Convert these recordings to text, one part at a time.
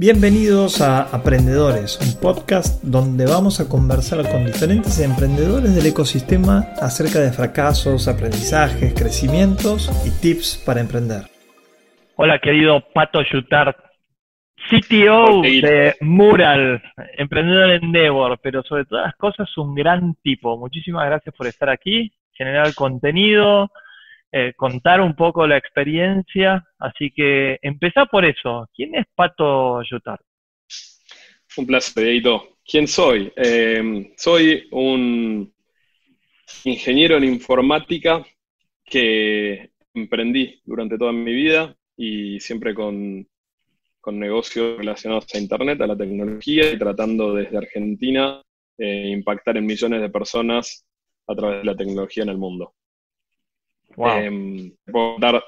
Bienvenidos a Aprendedores, un podcast donde vamos a conversar con diferentes emprendedores del ecosistema acerca de fracasos, aprendizajes, crecimientos y tips para emprender. Hola querido Pato Yutart, CTO de Mural, emprendedor en Endeavor, pero sobre todas las cosas un gran tipo. Muchísimas gracias por estar aquí, generar contenido, eh, contar un poco la experiencia. Así que empezá por eso. ¿Quién es Pato Yutar? Un placer, Edito. ¿Quién soy? Eh, soy un ingeniero en informática que emprendí durante toda mi vida y siempre con, con negocios relacionados a Internet, a la tecnología y tratando desde Argentina eh, impactar en millones de personas a través de la tecnología en el mundo. Em, puedo dar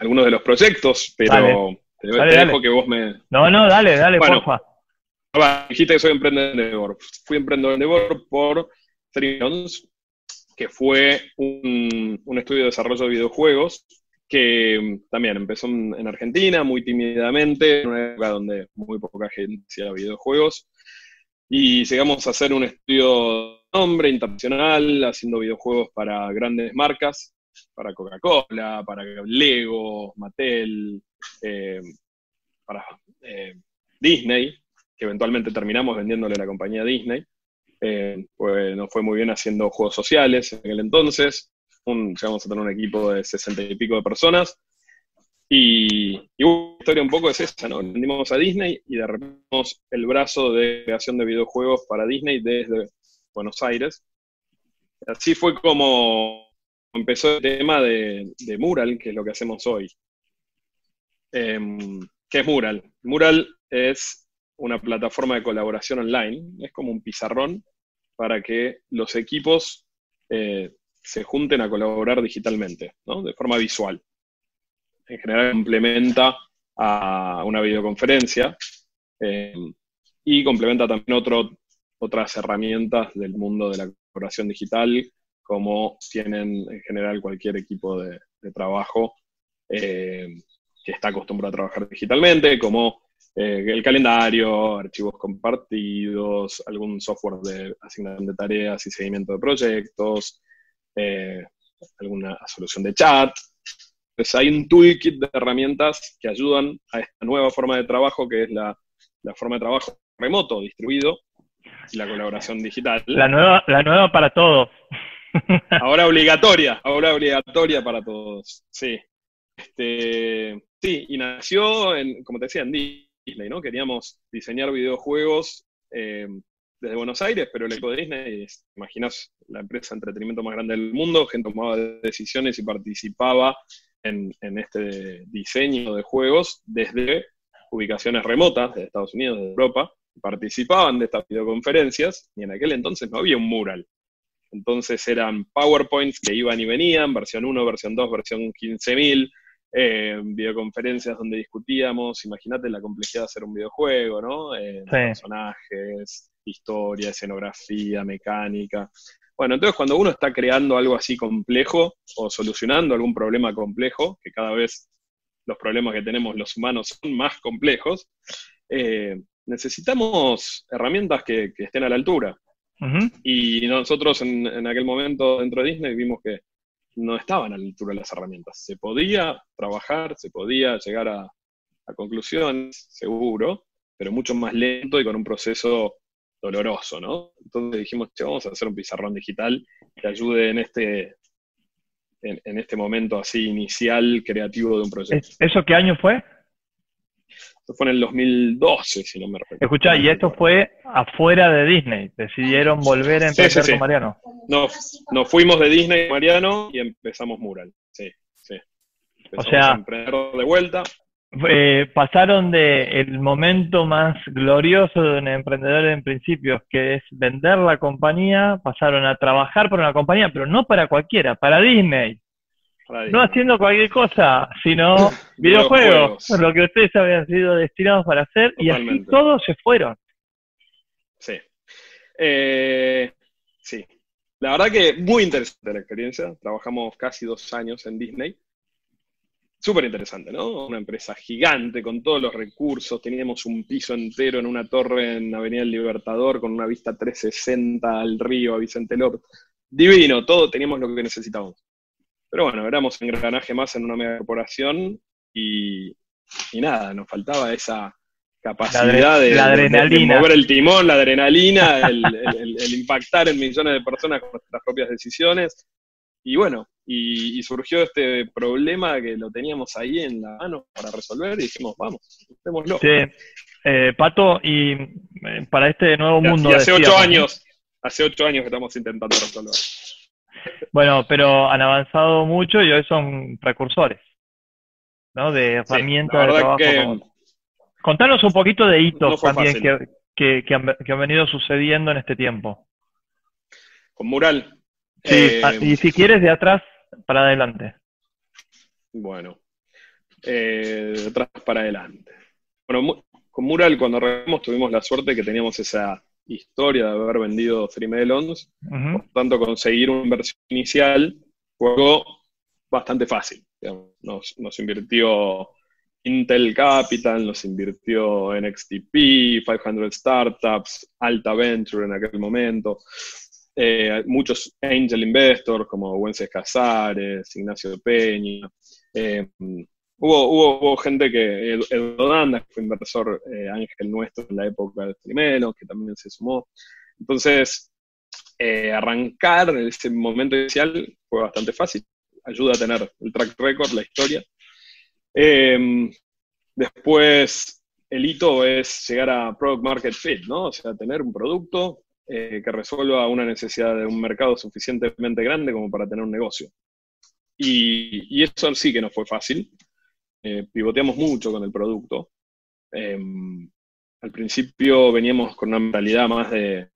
algunos de los proyectos, pero te, dejo que vos me. No, no, dale, dale, porfa. dijiste que soy emprendedor. Fui emprendedor por Trions, que fue un, estudio de desarrollo de videojuegos que también empezó en Argentina muy tímidamente, en una época donde muy poca gente hacía videojuegos. Y llegamos a hacer un estudio nombre internacional, haciendo videojuegos para grandes marcas, para Coca-Cola, para Lego, Mattel, eh, para eh, Disney, que eventualmente terminamos vendiéndole la compañía Disney. Pues nos fue muy bien haciendo juegos sociales en aquel entonces. llegamos a tener un equipo de sesenta y pico de personas y, y una historia un poco es esa, ¿no? Vendimos a Disney y derrapamos el brazo de creación de videojuegos para Disney desde Buenos Aires. Así fue como empezó el tema de, Mural, que es lo que hacemos hoy. Em, ¿Qué es Mural? Mural es una plataforma de colaboración online, es como un pizarrón para que los equipos eh, se junten a colaborar digitalmente, ¿no? de forma visual en general complementa a una videoconferencia eh, y complementa también otras herramientas del mundo de la corporación digital, como tienen en general cualquier equipo de, trabajo eh, que está acostumbrado a trabajar digitalmente, como eh, el calendario, archivos compartidos, algún software de asignación de tareas y seguimiento de proyectos, alguna solución de chat, pues hay un toolkit de herramientas que ayudan a esta nueva forma de trabajo, que es la, forma de trabajo remoto, distribuido, y la colaboración digital. La nueva, la nueva para todos. Ahora obligatoria, ahora obligatoria para todos. Sí. Este, sí, y nació, en, como te decía, en Disney, ¿no? Queríamos diseñar videojuegos eh, desde Buenos Aires, pero el de Disney, imaginas la empresa de entretenimiento más grande del mundo, gente tomaba decisiones y participaba en, este diseño de juegos desde ubicaciones remotas de Estados Unidos, de Europa, participaban de estas videoconferencias y en aquel entonces no había un mural. Entonces eran PowerPoints que iban y venían, versión 1, versión 2, versión 15.000, eh, videoconferencias donde discutíamos, imagínate la complejidad de hacer un videojuego, ¿no? Eh, personajes, historia, escenografía, mecánica. Bueno, entonces cuando uno está creando algo así complejo o solucionando algún problema complejo, que cada vez los problemas que tenemos los humanos son más complejos, eh, necesitamos herramientas que, estén a la altura. Y nosotros en, aquel momento dentro de Disney vimos que no estaban a la altura las herramientas. Se podía trabajar, se podía llegar a, a conclusiones, seguro, pero mucho más lento y con un proceso doloroso, ¿no? Entonces dijimos, che, vamos a hacer un pizarrón digital que ayude en este, en, este momento así inicial creativo de un proyecto. ¿Eso qué año fue? Esto fue en el 2012, si no me recuerdo. Escuchá, y esto fue afuera de Disney. Decidieron volver a empezar con Mariano. Nos, nos fuimos de Disney Mariano y empezamos Mural. Sí, sí. o sea, a emprender de vuelta. Eh, pasaron de el momento más glorioso de un emprendedor en principios, que es vender la compañía, pasaron a trabajar por una compañía, pero no para cualquiera, para Disney. No haciendo cualquier cosa, sino videojuegos, lo que ustedes habían sido destinados para hacer, y así todos se fueron. Sí. Eh, sí. La verdad que muy interesante la experiencia. Trabajamos casi dos años en Disney. Súper interesante, ¿no? Una empresa gigante con todos los recursos, teníamos un piso entero en una torre en Avenida del Libertador con una vista 360 al río, a Vicente López. Divino, todo teníamos lo que necesitábamos. Pero bueno, éramos engranaje más en una mega corporación y, y nada, nos faltaba esa capacidad de, adrenalina. mover el timón, la adrenalina, el, el, impactar en millones de personas con nuestras propias decisiones. Y bueno, y, surgió este problema que lo teníamos ahí en la mano para resolver y dijimos, vamos, démoslo. Sí, eh, Pato, y eh, para este nuevo mundo... Y hace ocho años, hace ocho años que estamos intentando resolver. Bueno, pero han avanzado mucho y hoy son precursores, ¿no? De herramientas de trabajo. Contanos un poquito de hitos también que, que, han, que han venido sucediendo en este tiempo. Con Mural, Sí, ah, y si quieres de atrás para adelante. Bueno, eh, de atrás para adelante. Bueno, con Mural cuando arrancamos tuvimos la suerte que teníamos esa historia de haber vendido Three Melons, por tanto conseguir una inversión inicial fue bastante fácil. Nos, nos invirtió Intel Capital, nos invirtió NXTP, 500 Startups, Alta Venture en aquel momento. Eh, muchos angel investors como Wences Casares, Ignacio Peña. Eh, hubo, hubo, gente que, Eduardo Danda, que fue inversor eh, ángel nuestro en la época de Primero, que también se sumó. Entonces, arrancar en ese momento inicial fue bastante fácil. Ayuda a tener el track record, la historia. después, el hito es llegar a Product Market Fit, ¿no? O sea, tener un producto eh, que resuelva una necesidad de un mercado suficientemente grande como para tener un negocio. Y, eso sí que no fue fácil. Eh, pivoteamos mucho con el producto. Em, al principio veníamos con una mentalidad más de,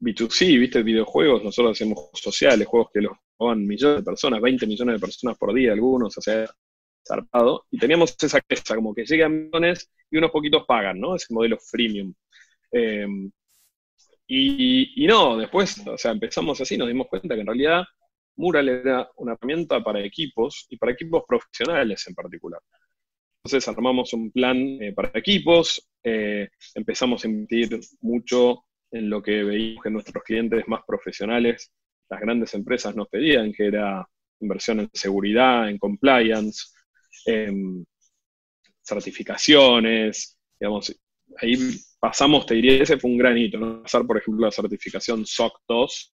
B2C, ¿viste? Videojuegos, nosotros hacemos juegos sociales, juegos que los juegan millones de personas, 20 millones de personas por día, algunos, o sea, zarpado. Y teníamos esa queja, como que llegan millones y unos poquitos pagan, ¿no? Ese modelo freemium. Em, y, no, después, o sea, empezamos así, nos dimos cuenta que en realidad Mural era una herramienta para equipos y para equipos profesionales en particular. Entonces armamos un plan eh, para equipos, eh, empezamos a invertir mucho en lo que veíamos que nuestros clientes más profesionales, las grandes empresas nos pedían, que era inversión en seguridad, en compliance, certificaciones, digamos, ahí pasamos, te diría, ese fue un gran hito, ¿no? Pasar, por ejemplo, la certificación SOC 2,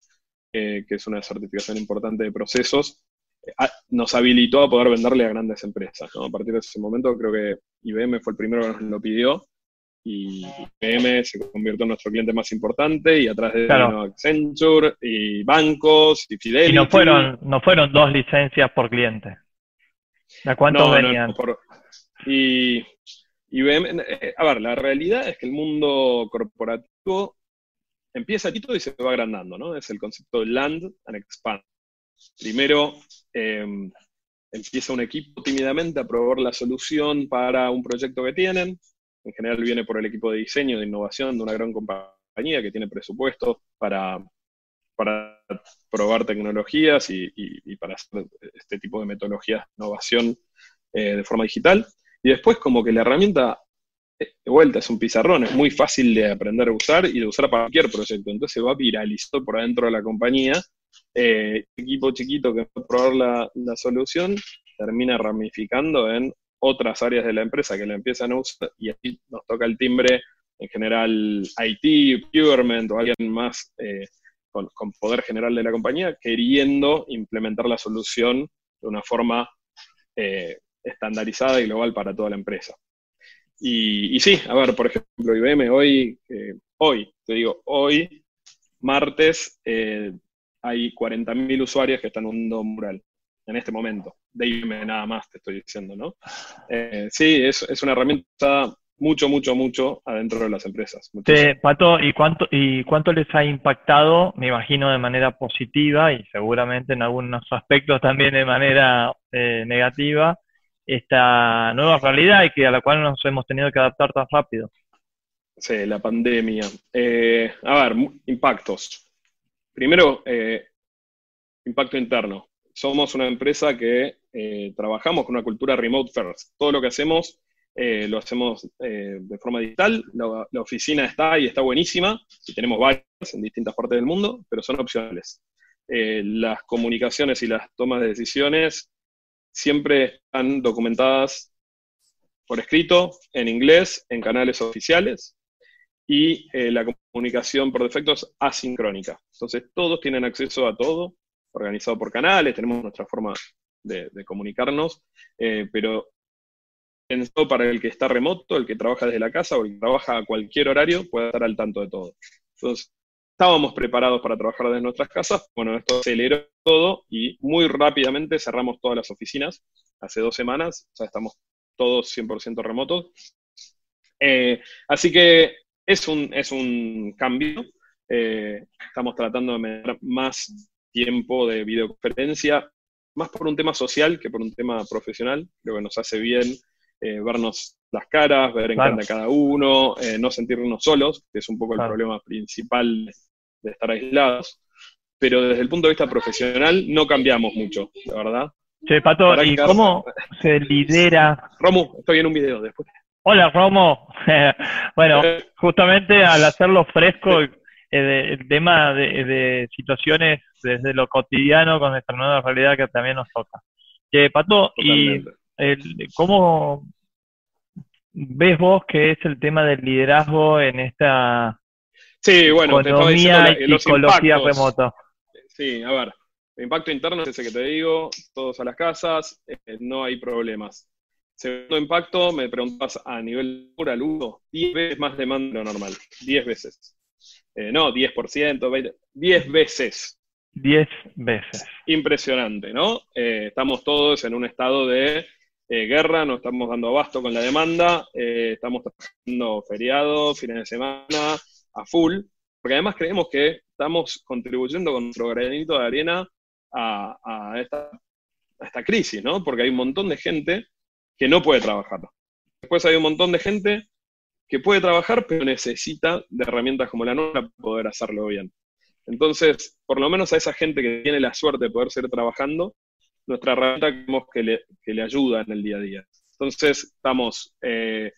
eh, que es una certificación importante de procesos, eh, nos habilitó a poder venderle a grandes empresas, ¿no? A partir de ese momento creo que IBM fue el primero que nos lo pidió, y IBM se convirtió en nuestro cliente más importante, y atrás de Accenture, y bancos, y Fidelity. Y no fueron, no fueron dos licencias por cliente. ¿A cuántos venían? y eh, a ver, la realidad es que el mundo corporativo empieza chiquito y se va agrandando, ¿no? Es el concepto de land and expand. Primero, em, empieza un equipo tímidamente a probar la solución para un proyecto que tienen. En general viene por el equipo de diseño, de innovación de una gran compañía que tiene presupuesto para, para probar tecnologías y, para hacer este tipo de metodologías de innovación eh, de forma digital. Y después como que la herramienta, eh, de vuelta, es un pizarrón, es muy fácil de aprender a usar y de usar para cualquier proyecto. Entonces se va viralizando por adentro de la compañía. Eh, equipo chiquito que va a probar la, solución termina ramificando en otras áreas de la empresa que la empiezan a usar y ahí nos toca el timbre en general IT, procurement o alguien más eh, con, poder general de la compañía queriendo implementar la solución de una forma estandarizada y global para toda la empresa. Y, sí, a ver, por ejemplo, IBM hoy, eh, hoy, te digo, hoy, martes, eh, hay 40.000 usuarios que están usando Mural en este momento. De IBM nada más, te estoy diciendo, ¿no? Eh, sí, es, es una herramienta mucho, mucho, mucho adentro de las empresas. Sí, Pato, ¿y cuánto, ¿y cuánto les ha impactado, me imagino, de manera positiva y seguramente en algunos aspectos también de manera negativa, esta nueva realidad y que a la cual nos hemos tenido que adaptar tan rápido. Sí, la pandemia. Eh, a ver, impactos. Primero, eh, impacto interno. Somos una empresa que eh, trabajamos con una cultura remote first. Todo lo que hacemos lo hacemos de forma digital. La, oficina está y está buenísima, tenemos varias en distintas partes del mundo, pero son opcionales. las comunicaciones y las tomas de decisiones siempre están documentadas por escrito, en inglés, en canales oficiales, y la comunicación por defecto es asincrónica. Entonces todos tienen acceso a todo, organizado por canales, tenemos nuestra forma de, comunicarnos, eh, pero pensado para el que está remoto, el que trabaja desde la casa o el que trabaja a cualquier horario, puede estar al tanto de todo. Entonces, estábamos preparados para trabajar desde nuestras casas, bueno, esto aceleró todo y muy rápidamente cerramos todas las oficinas, hace dos semanas, ya estamos todos 100% remotos. Eh, así que es un, es un cambio, eh, estamos tratando de meter más tiempo de videoconferencia, más por un tema social que por un tema profesional. Creo que nos hace bien eh, vernos las caras, ver en claro. cada uno, eh, no sentirnos solos, que es un poco el problema principal de estar aislados. Pero desde el punto de vista profesional no cambiamos mucho, la verdad. Che, Pato, ¿y cómo se lidera? Romu, estoy en un video después. Hola, Romo. bueno, justamente al hacerlo fresco, eh, el tema de, situaciones desde lo cotidiano con nuestra nueva realidad que también nos toca. Que, Pato, ¿y cómo ves vos que es el tema del liderazgo en esta sí, bueno, economía y psicología remota? Sí, a ver, el impacto interno es ese que te digo, todos a las casas, eh, no hay problemas. Segundo impacto, me preguntas a nivel pura luz, 10 veces más demanda de lo normal, 10 veces. Eh, no, 10%, 20, 10 veces. 10 veces. Impresionante, ¿no? Eh, estamos todos en un estado de eh, guerra, nos estamos dando abasto con la demanda, estamos trabajando feriados, fines de semana, a full, porque además creemos que estamos contribuyendo con nuestro granito de arena a, esta, a esta crisis, ¿no? Porque hay un montón de gente que no puede trabajar. Después hay un montón de gente que puede trabajar, pero necesita de herramientas como la nuestra para poder hacerlo bien. Entonces, por lo menos a esa gente que tiene la suerte de poder seguir trabajando, nuestra herramienta que le, que le ayuda en el día a día. Entonces, estamos eh,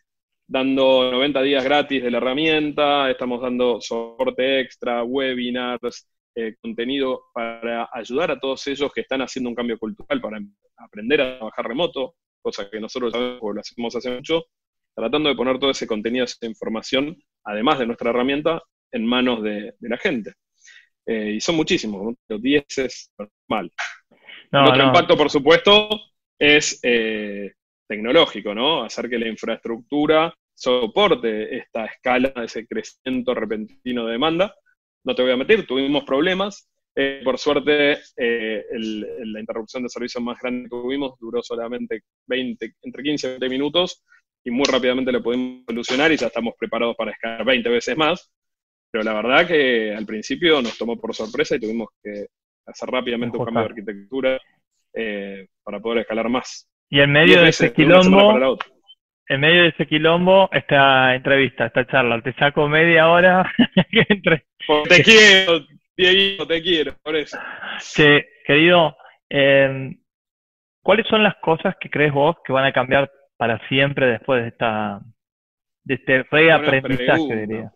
dando 90 días gratis de la herramienta, estamos dando soporte extra, webinars, eh, contenido para ayudar a todos ellos que están haciendo un cambio cultural para aprender a trabajar remoto, cosa que nosotros sabemos lo hacemos hace mucho, tratando de poner todo ese contenido, esa información, además de nuestra herramienta, en manos de, la gente. Eh, y son muchísimos, los 10 es normal. Otro impacto, por supuesto, es eh, tecnológico, ¿no? Hacer que la infraestructura soporte esta escala, ese crecimiento repentino de demanda. No te voy a meter, tuvimos problemas. Eh, por suerte, la interrupción de servicio más grande que tuvimos duró solamente 20, entre 15 y 20 minutos y muy rápidamente lo pudimos solucionar y ya estamos preparados para escalar 20 veces más. Pero la verdad que al principio nos tomó por sorpresa y tuvimos que hacer rápidamente un cambio de arquitectura eh, para poder escalar más. Y en medio de ese quilombo, en medio de ese quilombo, esta entrevista, esta charla, te saco media hora Te quiero, Diego, te quiero, por eso. Che, querido, eh, ¿cuáles son las cosas que crees vos que van a cambiar para siempre después de esta de este reaprendizaje, diría?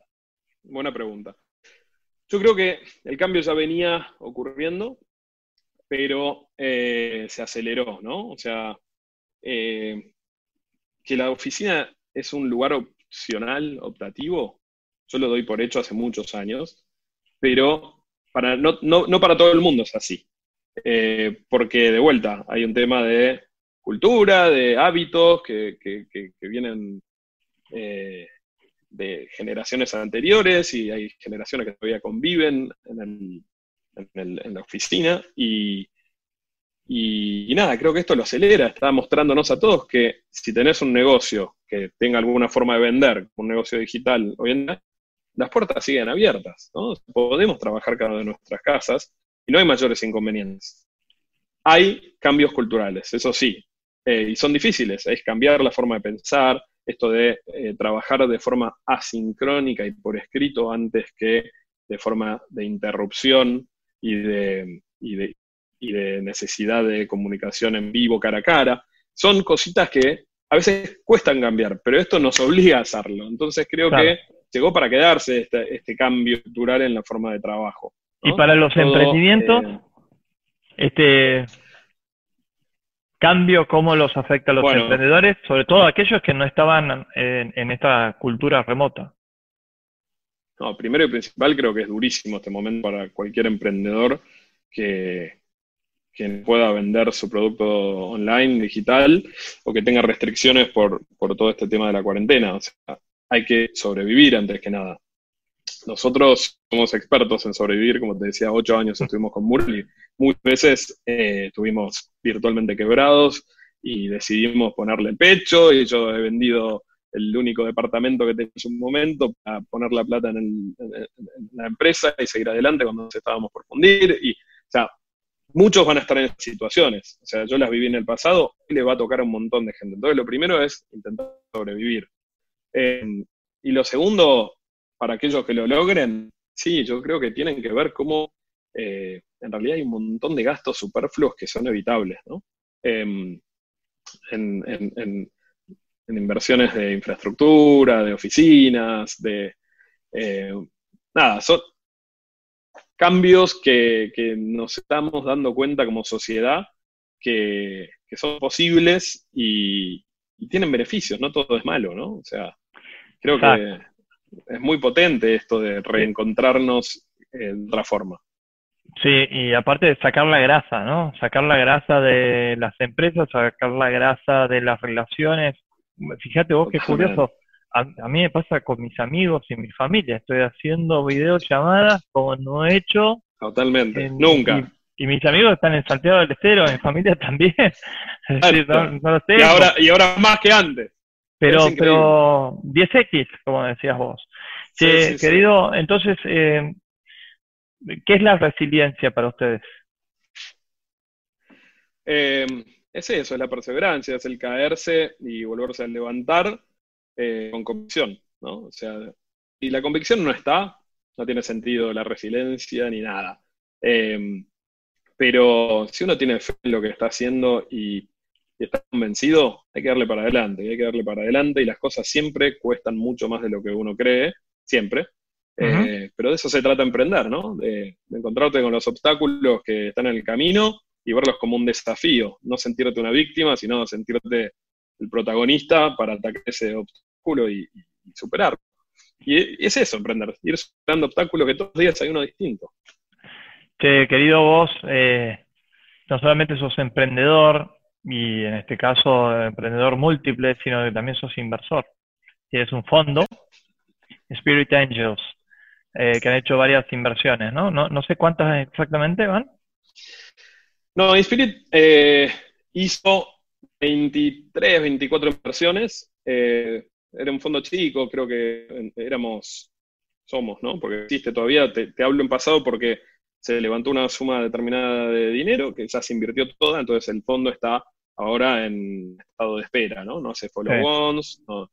Buena pregunta. Yo creo que el cambio ya venía ocurriendo, pero eh, se aceleró, ¿no? O sea, eh, que la oficina es un lugar opcional, optativo, yo lo doy por hecho hace muchos años, pero para, no, para todo el mundo es así. Eh, porque de vuelta hay un tema de cultura, de hábitos que, vienen eh, de generaciones anteriores y hay generaciones que todavía conviven en, la oficina y, y, nada, creo que esto lo acelera, está mostrándonos a todos que si tenés un negocio que tenga alguna forma de vender, un negocio digital hoy en día, las puertas siguen abiertas. Podemos trabajar cada una de nuestras casas y no hay mayores inconvenientes. Hay cambios culturales, eso sí, eh, y son difíciles, es cambiar la forma de pensar, esto de eh, trabajar de forma asincrónica y por escrito antes que de forma de interrupción y de, y de necesidad de comunicación en vivo, cara a cara. Son cositas que a veces cuestan cambiar, pero esto nos obliga a hacerlo. Entonces creo que llegó para quedarse este, este, cambio cultural en la forma de trabajo. Y para los emprendimientos, eh, este cambio, ¿cómo los afecta a los emprendedores? Sobre todo aquellos que no estaban en, esta cultura remota. No, primero y principal creo que es durísimo este momento para cualquier emprendedor que, que pueda vender su producto online, digital, o que tenga restricciones por, por todo este tema de la cuarentena. O sea, hay que sobrevivir antes que nada. Nosotros somos expertos en sobrevivir, como te decía, ocho años estuvimos con Murli, muchas veces eh, estuvimos virtualmente quebrados y decidimos ponerle pecho y yo he vendido el único departamento que tenía en su momento para poner la plata en, la empresa y seguir adelante cuando nos estábamos por fundir. Y, o sea, muchos van a estar en esas situaciones. O sea, yo las viví en el pasado y le va a tocar a un montón de gente. Entonces, lo primero es intentar sobrevivir. Eh, y lo segundo, para aquellos que lo logren, sí, yo creo que tienen que ver cómo eh, en realidad hay un montón de gastos superfluos que son evitables, ¿no? Em, en, inversiones de infraestructura, de oficinas, de... Eh, nada, son cambios que, nos estamos dando cuenta como sociedad que, son posibles y, tienen beneficios, no todo es malo, ¿no? O sea, Creo que es muy potente esto de reencontrarnos de otra forma. Sí, y aparte de sacar la grasa, ¿no? Sacar la grasa de las empresas, sacar la grasa de las relaciones. Fíjate vos qué curioso. A, mí me pasa con mis amigos y mi familia. Estoy haciendo videollamadas como no he hecho. Totalmente. Nunca. Y, mis amigos están en Santiago del Estero, mi familia también. y, ahora, y ahora más que antes. Pero, pero 10X, como decías vos. querido, entonces, eh, ¿qué es la resiliencia para ustedes? Eh, es eso, es la perseverancia, es el caerse y volverse a levantar eh, con convicción, ¿no? O sea, y la convicción no está, no tiene sentido la resiliencia ni nada. pero si uno tiene fe en lo que está haciendo y y está convencido, hay que darle para adelante, hay que darle para adelante y las cosas siempre cuestan mucho más de lo que uno cree, siempre. Eh, pero de eso se trata emprender, ¿no? De, encontrarte con los obstáculos que están en el camino y verlos como un desafío, no sentirte una víctima, sino sentirte el protagonista para atacar ese obstáculo y, superarlo. Y, es eso, emprender, ir superando obstáculos que todos los días hay uno distinto. querido vos, eh, no solamente sos emprendedor, y en este caso emprendedor múltiple, sino que también sos inversor. Tienes un fondo, Spirit Angels, eh, que han hecho varias inversiones, ¿no? ¿no? No sé cuántas exactamente van. No, Spirit eh, hizo 23, 24 inversiones. Eh, era un fondo chico, creo que éramos, somos, ¿no? Porque existe todavía, te, te hablo en pasado porque se levantó una suma determinada de dinero que ya se invirtió toda, entonces el fondo está ahora en estado de espera, ¿no? No hace follow-ons, no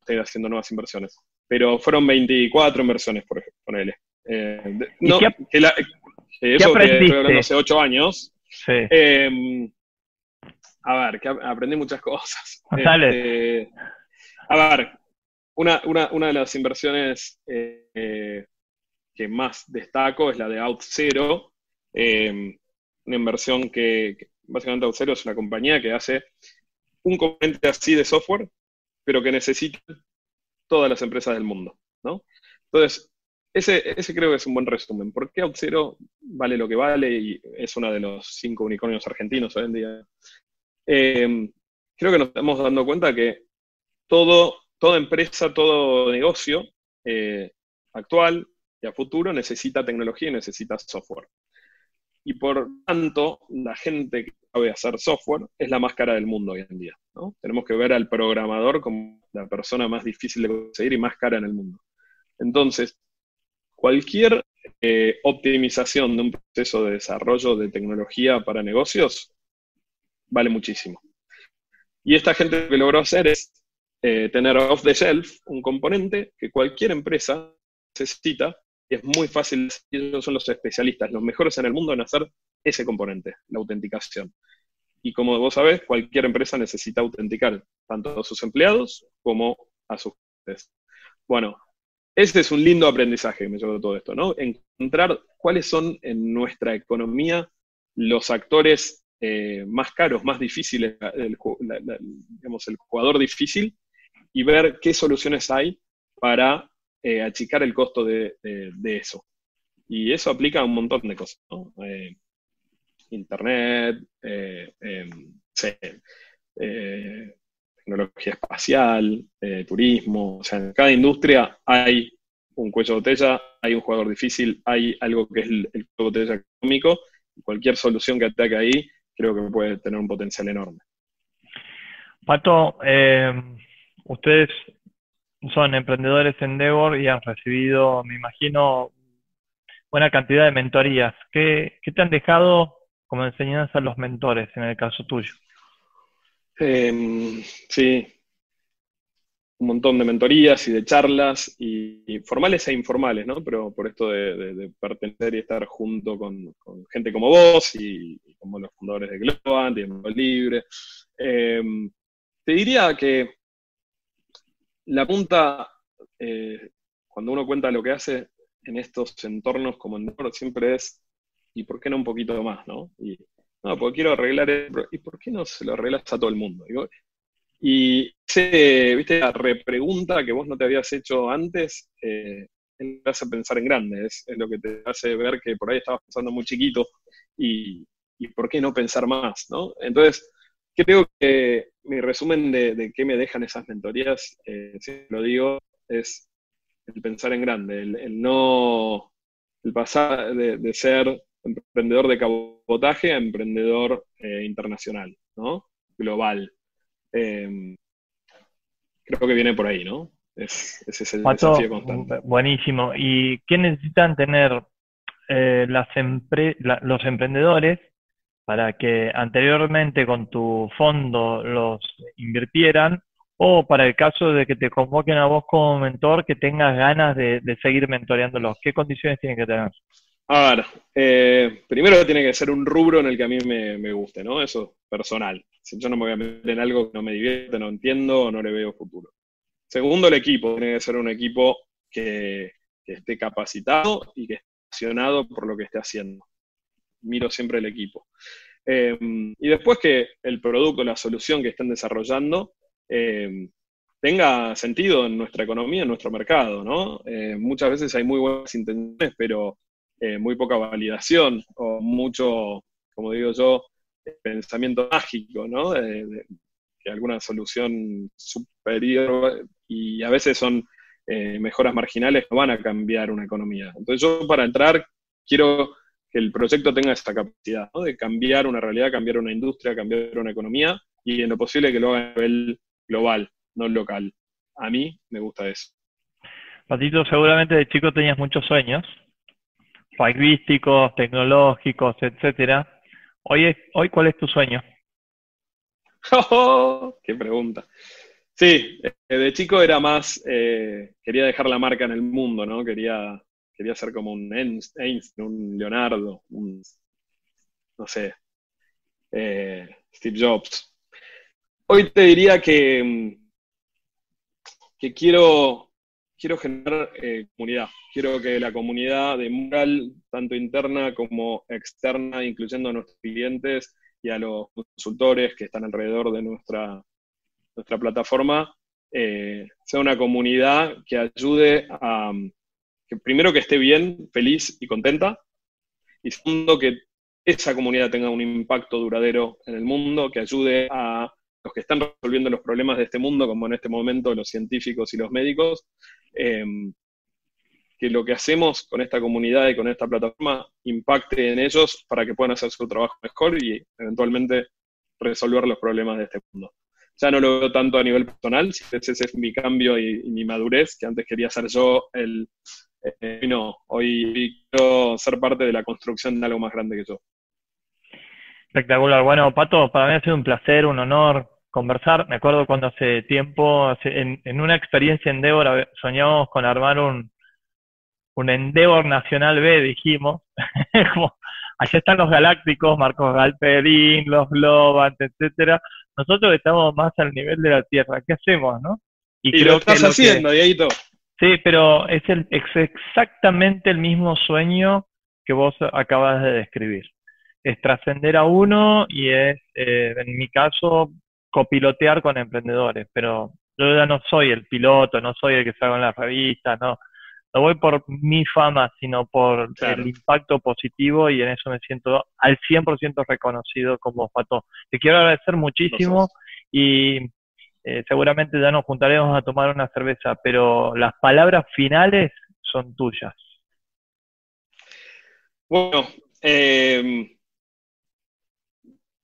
estoy haciendo nuevas inversiones. Pero fueron 24 inversiones, por ejemplo, ponele. Eh, no, que, la, que eso que estoy hablando hace 8 años. Sí. Eh, a ver, que aprendí muchas cosas. Este, a ver, una, una, una, de las inversiones eh, que más destaco es la de OutZero, eh, una inversión que, básicamente OutZero es una compañía que hace un componente así de software, pero que necesita todas las empresas del mundo, ¿no? Entonces, ese, ese creo que es un buen resumen. ¿Por qué OutZero vale lo que vale y es uno de los cinco unicornios argentinos hoy en día? Eh, creo que nos estamos dando cuenta que todo, toda empresa, todo negocio eh, actual futuro necesita tecnología y necesita software. Y por tanto, la gente que sabe hacer software es la más cara del mundo hoy en día. Tenemos que ver al programador como la persona más difícil de conseguir y más cara en el mundo. Entonces, cualquier eh, optimización de un proceso de desarrollo de tecnología para negocios vale muchísimo. Y esta gente lo que logró hacer es eh, tener off the shelf un componente que cualquier empresa necesita es muy fácil, ellos son los especialistas, los mejores en el mundo en hacer ese componente, la autenticación. Y como vos sabés, cualquier empresa necesita autenticar tanto a sus empleados como a sus clientes. Bueno, ese es un lindo aprendizaje que me llevó todo esto, ¿no? Encontrar cuáles son en nuestra economía los actores eh, más caros, más difíciles, digamos, el jugador difícil, y ver qué soluciones hay para eh, achicar el costo de, eso. Y eso aplica a un montón de cosas. Eh, internet, em, tecnología espacial, turismo, o sea, en cada industria hay un cuello de botella, hay un jugador difícil, hay algo que es el, el cuello de botella económico, cualquier solución que ataque ahí creo que puede tener un potencial enorme. Pato, eh, ustedes son emprendedores en Endeavor y han recibido, me imagino, buena cantidad de mentorías. ¿Qué, te han dejado como enseñanza los mentores en el caso tuyo? Em, sí, un montón de mentorías y de charlas, y, formales e informales, ¿no? Pero por esto de, pertenecer y estar junto con, gente como vos y, como los fundadores de Globant y de Libre. Em, te diría que la punta, eh, cuando uno cuenta lo que hace en estos entornos como en siempre es, ¿y por qué no un poquito más, no? Y, no, porque quiero arreglar, ¿y por qué no se lo arreglas a todo el mundo? Y ese, viste, la repregunta que vos no te habías hecho antes, eh, te hace pensar en grande, es, lo que te hace ver que por ahí estabas pensando muy chiquito y, por qué no pensar más, ¿no? Entonces, creo que mi resumen de, qué me dejan esas mentorías, eh, si lo digo, es el pensar en grande, el, no, el pasar de, ser emprendedor de cabotaje a emprendedor eh, internacional, ¿no? Global. Em, creo que viene por ahí, ¿no? ese es el desafío constante. Buenísimo. ¿Y qué necesitan tener eh, las los emprendedores para que anteriormente con tu fondo los invirtieran o para el caso de que te convoquen a vos como mentor, que tengas ganas de, seguir mentoreándolos? ¿Qué condiciones tienen que tener? A ver, eh, primero tiene que ser un rubro en el que a mí me, guste, ¿no? Eso personal. Si yo no me voy a meter en algo que no me divierte, no entiendo o no le veo futuro. Segundo, el equipo. Tiene que ser un equipo que, esté capacitado y que esté apasionado por lo que esté haciendo. Miro siempre el equipo. Eh, y después que el producto, la solución que estén desarrollando, eh, tenga sentido en nuestra economía, en nuestro mercado, ¿no? muchas veces hay muy buenas intenciones, pero eh, muy poca validación o mucho, como digo yo, pensamiento mágico, ¿no? que alguna solución superior y a veces son eh, mejoras marginales no van a cambiar una economía. Entonces yo para entrar quiero que el proyecto tenga esa capacidad de cambiar una realidad, cambiar una industria, cambiar una economía y en lo posible que lo haga a nivel global, no local. A mí me gusta eso. Patito, seguramente de chico tenías muchos sueños paísticos, tecnológicos, etcétera. Hoy, hoy ¿cuál es tu sueño? Oh, ¡Qué pregunta! Sí, eh, de chico era más, eh, quería dejar la marca en el mundo, ¿no? Quería, quería ser como un Einstein, un Leonardo, un, no sé, eh, Steve Jobs. Hoy te diría que, mm, que quiero quiero generar eh, comunidad. Quiero que la comunidad de Mural, tanto interna como externa, incluyendo a nuestros clientes y a los consultores que están alrededor de nuestra, nuestra plataforma, eh, sea una comunidad que ayude a, que primero que esté bien, feliz y contenta, y segundo que esa comunidad tenga un impacto duradero en el mundo, que ayude a los que están resolviendo los problemas de este mundo, como en este momento los científicos y los médicos, em, que lo que hacemos con esta comunidad y con esta plataforma impacte en ellos para que puedan hacer su trabajo mejor y eventualmente resolver los problemas de este mundo. Ya no lo veo tanto a nivel personal, ese es mi cambio y, mi madurez, que antes quería ser yo el... Eh, no, hoy quiero ser parte de la construcción de algo más grande que yo. Espectacular. Bueno, Pato, para mí ha sido un placer, un honor conversar. Me acuerdo cuando hace tiempo, en, una experiencia en Débora, soñamos con armar un, un Endeavor Nacional B, dijimos. Como, allá están los galácticos, Marcos Galperín, los Globant, etcétera. Nosotros estamos más al nivel de la Tierra. ¿Qué hacemos, no? Y, lo estás haciendo, Dieguito. Sí, pero es, el, es exactamente el mismo sueño que vos acabas de describir. Es trascender a uno y es, eh, en mi caso, copilotear con emprendedores, pero yo ya no soy el piloto, no soy el que salgo en las revistas, no, no voy por mi fama, sino por el impacto positivo y en eso me siento al 100% reconocido como Fato. Te quiero agradecer muchísimo y eh, seguramente ya nos juntaremos a tomar una cerveza, pero las palabras finales son tuyas. Bueno, eh,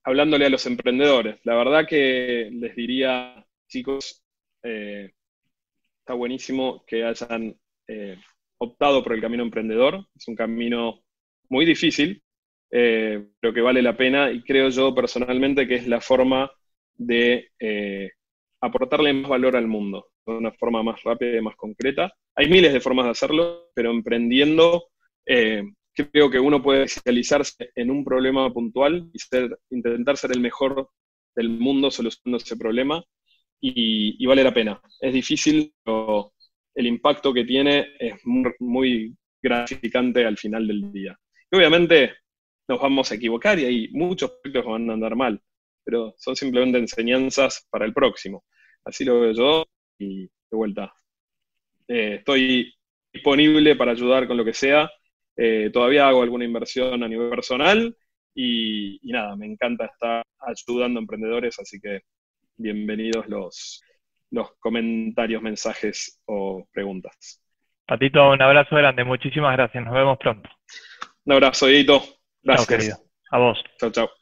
hablándole a los emprendedores, la verdad que les diría, chicos, eh, está buenísimo que hayan eh, optado por el camino emprendedor. Es un camino muy difícil, eh, pero que vale la pena y creo yo personalmente que es la forma de aportarle más valor al mundo, de una forma más rápida y más concreta. Hay miles de formas de hacerlo, pero emprendiendo creo que uno puede especializarse en un problema puntual y ser, intentar ser el mejor del mundo solucionando ese problema y, vale la pena. Es difícil, pero el impacto que tiene es muy, gratificante al final del día. Y obviamente nos vamos a equivocar y hay muchos proyectos que van a andar mal, pero son simplemente enseñanzas para el próximo. Así lo veo yo y de vuelta. Eh, estoy disponible para ayudar con lo que sea eh, todavía hago alguna inversión a nivel personal y, nada, me encanta estar ayudando a emprendedores, así que bienvenidos los, los comentarios, mensajes o preguntas. Patito, un abrazo grande, muchísimas gracias, nos vemos pronto. Un abrazo, Edito. Gracias. querido. A vos. Chao, chao.